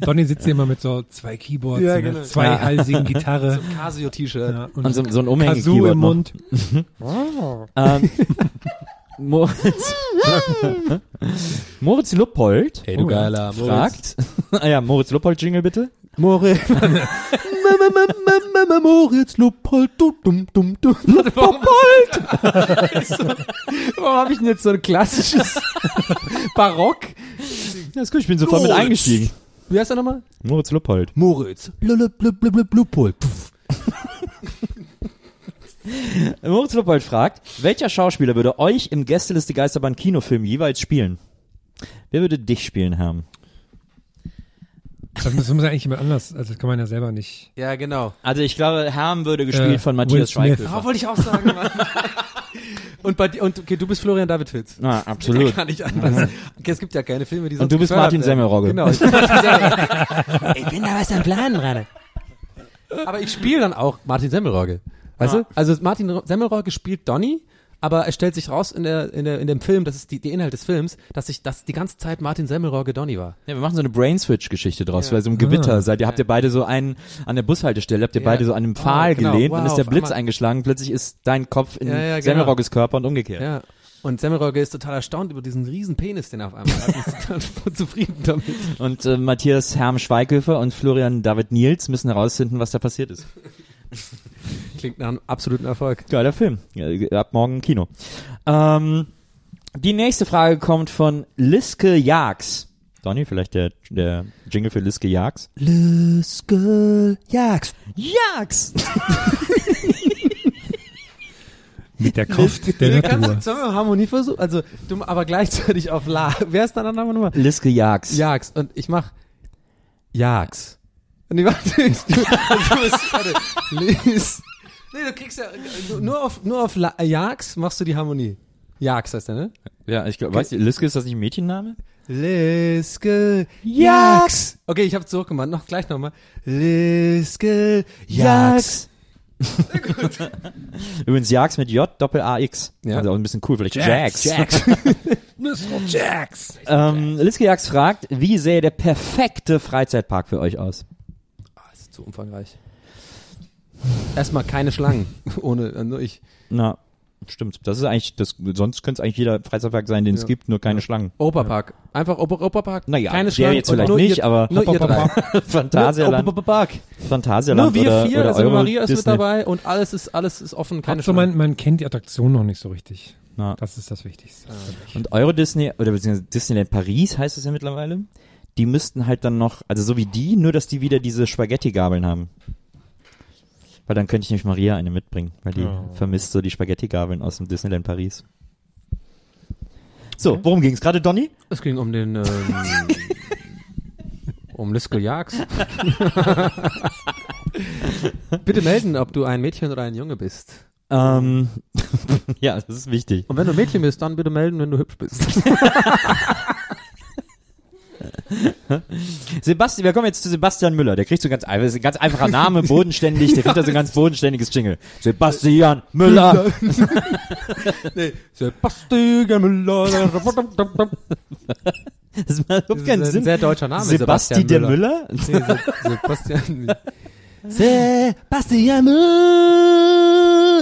Donny sitzt hier immer mit so zwei Keyboards, Ja, einer genau. zweihalsigen Gitarre Casio-T-Shirt. ja, Und so, so ein Kazoo Umhänge-Keyboard im. Mund. Ähm, Moritz, Moritz Luppold Hey, du geiler fragt, ah ja, Moritz Luppold Jingle bitte. Moritz. Moritz Luppold, du dumm, dumm, dumm. Luppold! Warum habe ich denn jetzt so ein klassisches Barock? Ja, ist gut, ich bin sofort mit eingestiegen. Wie heißt er nochmal? Moritz Luppold. Moritz. Luppold. Moritz Luppold fragt, welcher Schauspieler würde euch im Gästeliste Geisterbahn Kinofilm jeweils spielen? Wer würde dich spielen, Herr? Das muss, das muss ja eigentlich jemand anders, also das kann man ja selber nicht. Ja, genau. Also ich glaube, Herm würde gespielt Äh, von Matthias. Schweighöfer. Ah, wollte ich auch sagen, Mann. und bei und okay, du bist Florian David Fitz. Na, absolut. Kann nicht anders. Okay, es gibt ja keine Filme, die sonst Und du bist gefördert Martin. Semmelrogge. Genau. Ich bin, Martin Semmelrogge. ich bin da was am Plan gerade. Aber ich spiele dann auch Martin Semmelrogge. Weißt Ah. du? Also Martin Semmelrogge spielt Donny, aber es stellt sich raus in der, in der, in dem Film, das ist die, der Inhalt des Films, dass ich, dass die ganze Zeit Martin Semmelrogge Donny war. Ja, wir machen so eine Brain-Switch-Geschichte draus, Ja. weil so im Gewitter Ah. seid ihr, habt ihr beide so einen, an der Bushaltestelle, habt ihr beide so an einem Pfahl Oh, genau. gelehnt, Wow, dann ist der Blitz einmal. eingeschlagen, plötzlich ist dein Kopf in Ja, ja, genau. Semmelrogges Körper und umgekehrt. Ja. Und Semmelrogge ist total erstaunt über diesen riesen Penis, den er auf einmal hat. Und ist total zufrieden damit. Und äh, Matthias Herm Schweighöfer und Florian David Niels müssen herausfinden, was da passiert ist. Klingt nach einem absoluten Erfolg. Geiler Film. Ja, ab morgen im Kino. Ähm, die nächste Frage kommt von Liske Jags. Donny, vielleicht der, der Jingle für Liske Jags. Liske Jags. Jags! Mit der Kraft der kannst Natur. du, sollen wir Harmonie versuchen? Also, du, aber gleichzeitig auf La. Wer ist dein Name nochmal? Liske Jags. Jags. Und ich mach Jags. Nee, warte. Du, also, du bist, warte. Lis. Nee, du kriegst ja, nur auf, nur auf La, Jags machst du die Harmonie. Jags heißt der, ne? Ja, ich glaube, weißt du, Liske ist das nicht ein Mädchenname? Liske Jags. Okay, ich hab's zurückgemacht. Noch gleich nochmal. Liske Jags. Übrigens Jags mit J Doppel A X. Ja. Also auch ein bisschen cool, vielleicht Jags. Jax. Mr. Jax. Ähm, Liske Jags fragt, wie sähe der perfekte Freizeitpark für euch aus? Ah, das ist zu umfangreich. Erstmal keine Schlangen. Ohne, äh, nur ich. Na, stimmt. Das ist eigentlich, das, sonst könnte es eigentlich jeder Freizeitpark sein, den es Ja. gibt, nur keine Schlangen. Europapark. Einfach Oper Europapark. Naja, keine Schlangen. jetzt vielleicht nur nicht, ihr, aber nur ihr drei. Phantasialand, Europapark. Phantasialand Nur wir vier, oder also Euro Maria ist mit Disney. dabei und alles ist, alles ist offen, keine Also Schlangen. man, man kennt die Attraktion noch nicht so richtig. Na. Das ist das Wichtigste. Und Euro Disney, oder beziehungsweise Disneyland Paris heißt es ja mittlerweile, die müssten halt dann noch, also so wie die, nur dass die wieder diese Spaghetti-Gabeln haben. Weil dann könnte ich nämlich Maria eine mitbringen, weil die Oh. vermisst so die Spaghetti-Gabeln aus dem Disneyland Paris. So, worum ging's gerade, Donny? Es ging um den, ähm, um Liske Jags. Bitte melden, ob du ein Mädchen oder ein Junge bist. Ähm, ja, das ist wichtig. Und wenn du ein Mädchen bist, dann bitte melden, wenn du hübsch bist. Sebastian, wir kommen jetzt zu Sebastian Müller. Der kriegt so ganz einfach, ist ein ganz einfacher Name, bodenständig. Der kriegt da so ein ganz bodenständiges Jingle. Sebastian Müller. nee, Sebastian Müller. Das macht keinen Das ist ein Sinn. sehr deutscher Name. Sebasti der Müller? Nee, Se Sebastian. Sebastian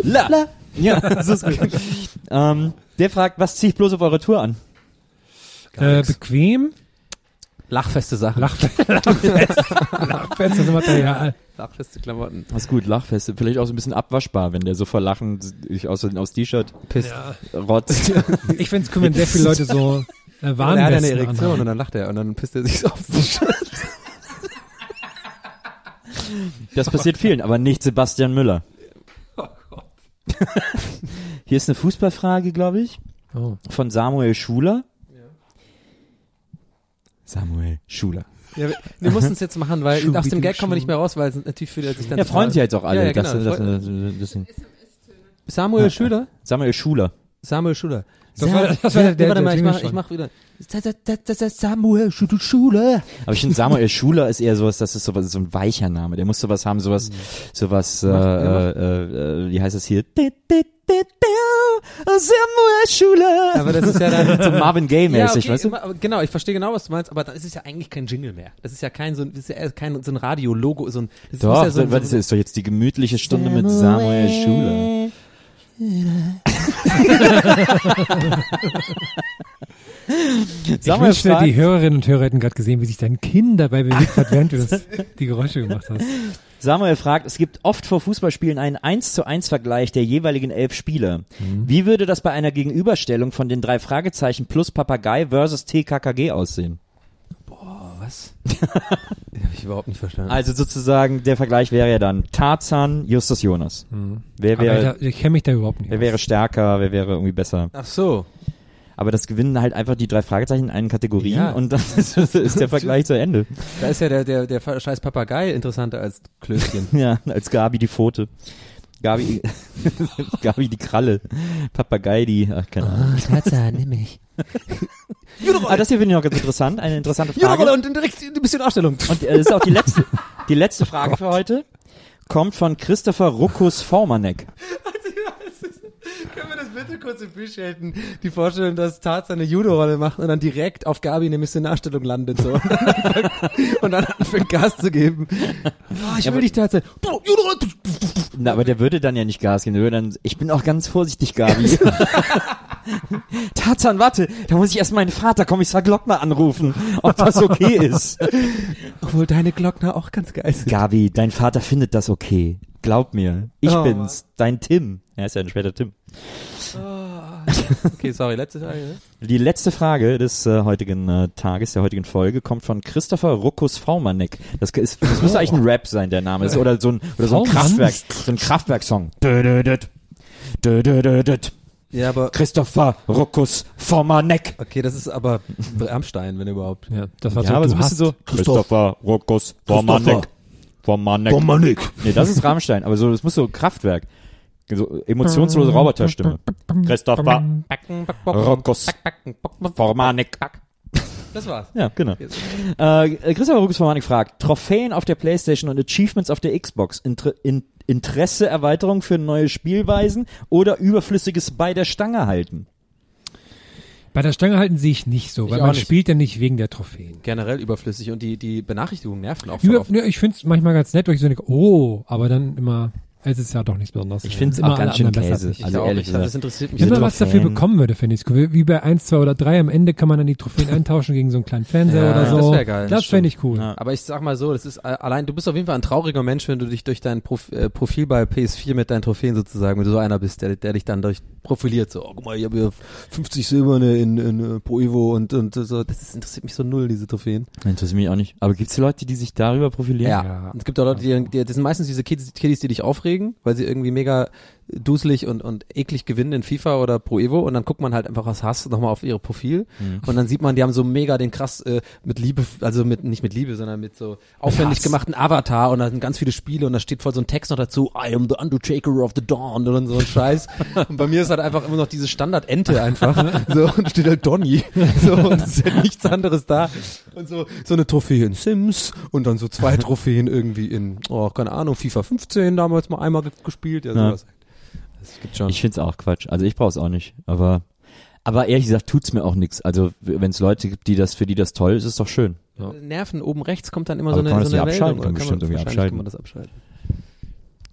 Müller. Ja, das ist gut. ähm, der fragt, was ziehe ich bloß auf eure Tour an? Äh, bequem, Lachfeste Sachen. Lachfest, Lachfest, Lachfestes Material. Lachfeste Klamotten. Das ist gut, Lachfeste. Vielleicht auch so ein bisschen abwaschbar, wenn der so vor Lachen sich aus, aus T-Shirt Pisst. rotzt. Ich finde es cool, wenn sehr viele Leute so äh, Und er hat eine Erektion anhaben. und dann lacht er und dann pisst er sich so aufs T-Shirt. Das passiert vielen, aber nicht Sebastian Müller. Hier ist eine Fußballfrage, glaube ich, Oh. von Samuel Schuler. Samuel Schuler. Ja, wir, wir mussten es jetzt machen, weil Schuh, aus dem Gag kommen wir nicht mehr raus, weil es natürlich viele sich dann Ja, freuen sich jetzt auch alle. Ja, ja, genau. dass- dass- dass- dass- Samuel Ja. Schüler? Samuel Schuler. Samuel Schuler. Das war- das war der- der- warte mal, ich mach, ich mach wieder. Das ist Samuel Schuler. Aber ich finde Samuel Schuler ist eher sowas, das ist sowas, so ein weicher Name. Der muss sowas haben, sowas, sowas, äh, äh, äh, wie heißt das hier? Samuel Schuler. Aber das ist ja dann so Marvin Gaye Ja, mäßig, okay, weißt du? genau, ich verstehe genau, was du meinst, aber dann ist es ja eigentlich kein Jingle mehr. Das ist ja kein so ein, das ist ja kein so ein Radio-Logo, so ein, das Doch, muss ja so ein, das so ein, ist doch jetzt die gemütliche Stunde mit Samuel Schuler. Ich Samuel wünschte, fragt, die Hörerinnen und Hörer hätten gerade gesehen, wie sich dein Kind dabei bewegt hat, während du das, die Geräusche gemacht hast. Samuel fragt, es gibt oft vor Fußballspielen einen 1 zu 1 Vergleich der jeweiligen elf Spieler. Wie würde das bei einer Gegenüberstellung von den drei Fragezeichen plus Papagei versus TKKG aussehen? was? Hab ich überhaupt nicht verstanden. Also sozusagen, der Vergleich wäre ja dann Tarzan, Justus Jonas. Wer Aber wäre, da, ich kenne mich da überhaupt nicht. wer aus. wäre stärker, wer wäre irgendwie besser? Ach so. Aber das gewinnen halt einfach die drei Fragezeichen in allen Kategorien Ja. und dann ist, ist der Vergleich zu Ende. Da ist ja der, der, der scheiß Papagei interessanter als Klößchen. Ja, als Gabi die Pfote. Gabi, Gabi die Kralle. Papagei die, ach, keine Ahnung. Tarzan, nimm mich. Ah, das hier finde ich noch ganz interessant. Eine interessante Frage. Jurolle und direkt ein bisschen Darstellung. Und äh, das ist auch die letzte, die letzte Frage für heute. Kommt von Christopher Ruckus Vormanek. Können wir das bitte kurz appreciaten? Die Vorstellung, dass Tarzan eine Judo-Rolle macht und dann direkt auf Gabi eine Missionarstellung landet so. Und dann anfängt, und dann anfängt Gas zu geben. Oh, ich will dich Tarzan. Boah, Judo-Rolle. Na, aber der würde dann ja nicht Gas geben. Der würde dann, ich bin auch ganz vorsichtig, Gabi. Tarzan, warte, da muss ich erst meinen Vater, Kommissar Glockner, anrufen, ob das okay ist. Obwohl deine Glockner auch ganz geil sind. Gabi, dein Vater findet das okay. Glaub mir. Ich Oh, bin's, dein Tim. Er ist ja ein später Tim. Okay, sorry, letzte Frage. Ne? Die letzte Frage des äh, heutigen äh, Tages, der heutigen Folge, kommt von Christopher Ruckus Vaumanek. Das, ist, das müsste eigentlich ein Rap sein, der Name ist. Oder so ein, oder so ein? Kraftwerk, so ein Kraftwerksong. Ja, aber Christopher Ruckus Vaumanek. okay, das ist aber Rammstein, wenn überhaupt. Ja, das war Ja, so, aber du hast, so Christopher Ruckus Vaumanek. Dominik. Nee, das ist Rammstein, aber so, das muss so Kraftwerk. So emotionslose Roboterstimme. Christopher Ruckus Vaumanek. Das war's. Ja, genau. Äh, Christopher Ruckus Vaumanek fragt, Trophäen auf der Playstation und Achievements auf der Xbox, Inter in Interesseerweiterung für neue Spielweisen oder Überflüssiges bei der Stange halten? Bei der Stange halten sehe ich nicht so, weil man nicht. spielt ja nicht wegen der Trophäen. Generell überflüssig und die, die Benachrichtigungen nerven auch Über, oft. ja, ich finde es manchmal ganz nett, weil ich so denke, oh, aber dann immer, es ist ja doch nichts Besonderes. Ich find's Es auch ganz schön Käse. ich. Also auch, ehrlich gesagt. das interessiert mich Wenn man was dafür Trophäen. bekommen würde, finde ich cool. Wie bei 1, 2 oder 3 am Ende kann man dann die Trophäen eintauschen gegen so einen kleinen Fernseher Ja, oder so. das wär geil, Das fände ich cool. Ja. Aber ich sag mal so, das ist äh, allein, du bist auf jeden Fall ein trauriger Mensch, wenn du dich durch dein Prof, äh, Profil bei PS4 mit deinen Trophäen sozusagen, wenn du so einer bist, der, der dich dann durch profiliert, so, oh, guck mal, ich habe hier 50 Silberne in, in äh, Pro Evo und, und so, das ist, interessiert mich so null, diese Trophäen. Interessiert mich auch nicht. Aber gibt's Leute, die sich darüber profilieren? Ja. Und es gibt auch Leute, die, die, das sind meistens diese Kids, Kiddies, die dich aufregen kriegen, weil sie irgendwie mega duselig und, und eklig gewinnen in FIFA oder Pro Evo und dann guckt man halt einfach was Hass nochmal auf ihre Profil Mhm. und dann sieht man, die haben so mega den krass äh, mit Liebe, also mit nicht mit Liebe, sondern mit so aufwendig Hass. gemachten Avatar und da sind ganz viele Spiele und da steht voll so ein Text noch dazu, I am the Undertaker of the Dawn und so ein Scheiß. und bei mir ist halt einfach immer noch diese Standard-Ente einfach, so und steht halt Donny, so und es ist halt nichts anderes da und so so eine Trophäe in Sims und dann so zwei Trophäen irgendwie in, oh keine Ahnung, FIFA 15 damals mal einmal ge- gespielt, ja Ja. Das gibt schon. Ich find's auch Quatsch. Also ich brauch's auch nicht. Aber, aber ehrlich gesagt tut's mir auch nichts. Also wenn es Leute gibt, die das, für die das toll ist, ist doch schön. Ja. Nerven oben rechts kommt dann immer Aber so eine, kann man so das eine nicht Meldung. abschalten? Kann Oder bestimmt irgendwie abschalten. Kann man das abschalten.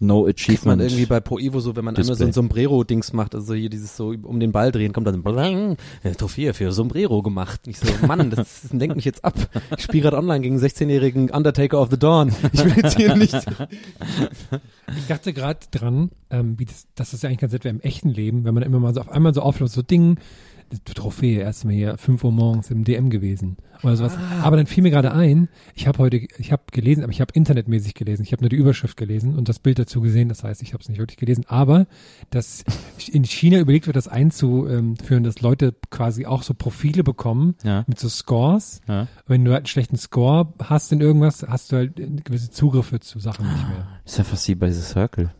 No Kriegt achievement. man irgendwie bei Pro Evo so, wenn man einmal so Display. ein Sombrero-Dings macht, also hier dieses so um den Ball drehen, kommt dann blang, ja, Trophäe für Sombrero gemacht. Ich so, Mann, das, das lenkt mich jetzt ab. Ich spiele gerade online gegen 16-jährigen Undertaker of the Dawn. Ich will jetzt hier nicht. Ich dachte gerade dran, ähm, wie das, dass das ja eigentlich ganz nett wäre im echten Leben, wenn man immer mal so auf einmal so aufläuft, so Ding, die Trophäe, erst mal hier 5 Uhr morgens im DM gewesen oder sowas. Aber dann fiel mir gerade ein, ich habe heute, ich habe gelesen, aber ich habe internetmäßig gelesen. Ich habe nur die Überschrift gelesen und das Bild dazu gesehen. Das heißt, ich habe es nicht wirklich gelesen. Aber dass in China überlegt wird, das einzuführen, dass Leute quasi auch so Profile bekommen Ja. mit so Scores. Ja. Wenn du halt einen schlechten Score hast in irgendwas, hast du halt gewisse Zugriffe zu Sachen nicht mehr. Ist ja fast wie bei The Circle.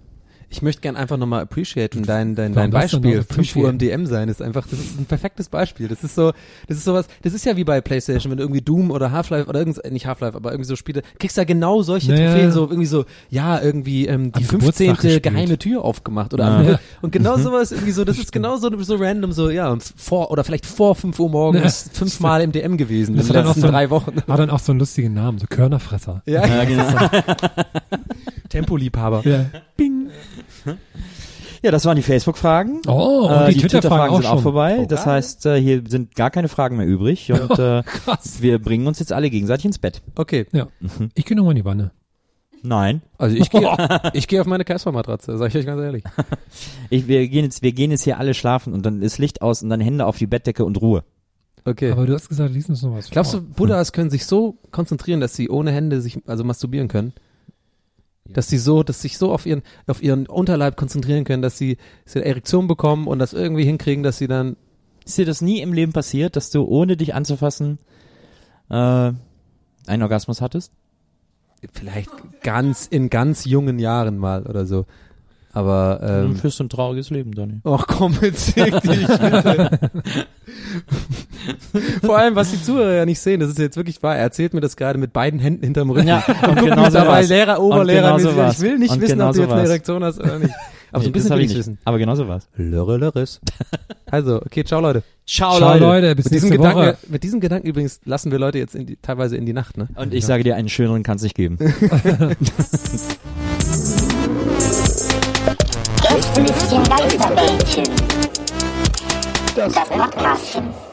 Ich möchte gern einfach nochmal appreciaten dein, dein, dein Beispiel. noch 5 Uhr im? DM sein ist einfach, das ist ein perfektes Beispiel. Das ist so, das ist sowas, das ist ja wie bei Playstation, wenn du irgendwie Doom oder Half-Life oder irgend, nicht Half-Life, aber irgendwie so Spiele, kriegst ja genau solche Naja. Trophäen, so irgendwie so, ja, irgendwie ähm, die Am 15. Geburtstag gespielt. geheime Tür aufgemacht oder Ja. andere. Und genau sowas irgendwie so, das ist genau so, so random, so, ja, vor, oder vielleicht vor 5 Uhr morgens Ja. fünfmal im DM gewesen in Das den dann auch letzten so drei Wochen. Hat dann auch so einen lustigen Namen, so Körnerfresser. Ja, Ja, genau. Tempoliebhaber. Ja. Bing. Ja, das waren die Facebook-Fragen. Oh, und Äh, die, die Twitter-Fragen auch sind auch schon. vorbei. Oh, das heißt, äh, hier sind gar keine Fragen mehr übrig und äh, Krass. wir bringen uns jetzt alle gegenseitig ins Bett. Okay. Ja. Ich gehe nochmal in die Wanne. Nein. Also ich gehe, ich gehe auf meine Casper-Matratze, sag ich euch ganz ehrlich. Ich, wir gehen jetzt, wir gehen jetzt hier alle schlafen und dann ist Licht aus und dann Hände auf die Bettdecke und Ruhe. Okay. Aber du hast gesagt, lies uns noch was Glaubst du, vor. Buddhas können sich so konzentrieren, dass sie ohne Hände sich, also masturbieren können? Dass sie so, dass sich so auf ihren, auf ihren Unterleib konzentrieren können, dass sie, dass sie eine Erektion bekommen und das irgendwie hinkriegen, dass sie dann, Ist dir das nie im Leben passiert, dass du ohne dich anzufassen äh, einen Orgasmus hattest? vielleicht ganz, in ganz jungen Jahren mal oder so. Aber, ähm, führst du ein trauriges Leben, Donny. ach komm, jetzt dich bitte. Vor allem, was die Zuhörer ja nicht sehen, das ist jetzt wirklich wahr. Er erzählt mir das gerade mit beiden Händen hinterm Rücken. Ja, und Guck genau mich so dabei war's. Lehrer, Und Oberlehrer, genau so ich will nicht Und wissen, genau ob du so jetzt eine war's. Erektion hast oder nicht. Aber so ein Nee, bisschen das hab will ich ich nicht. wissen. Aber genau so war's. Lörre, lörres. Also, okay, ciao Leute. Ciao, Ciao, Leute, bis Mit diesem, nächste Woche. Gedanken, mit diesem Gedanken übrigens lassen wir Leute jetzt in die, teilweise in die Nacht, ne? Und ich sage dir, einen schöneren kann es nicht geben. Gästelistchen Geisterbällchen. Das Podcastchen.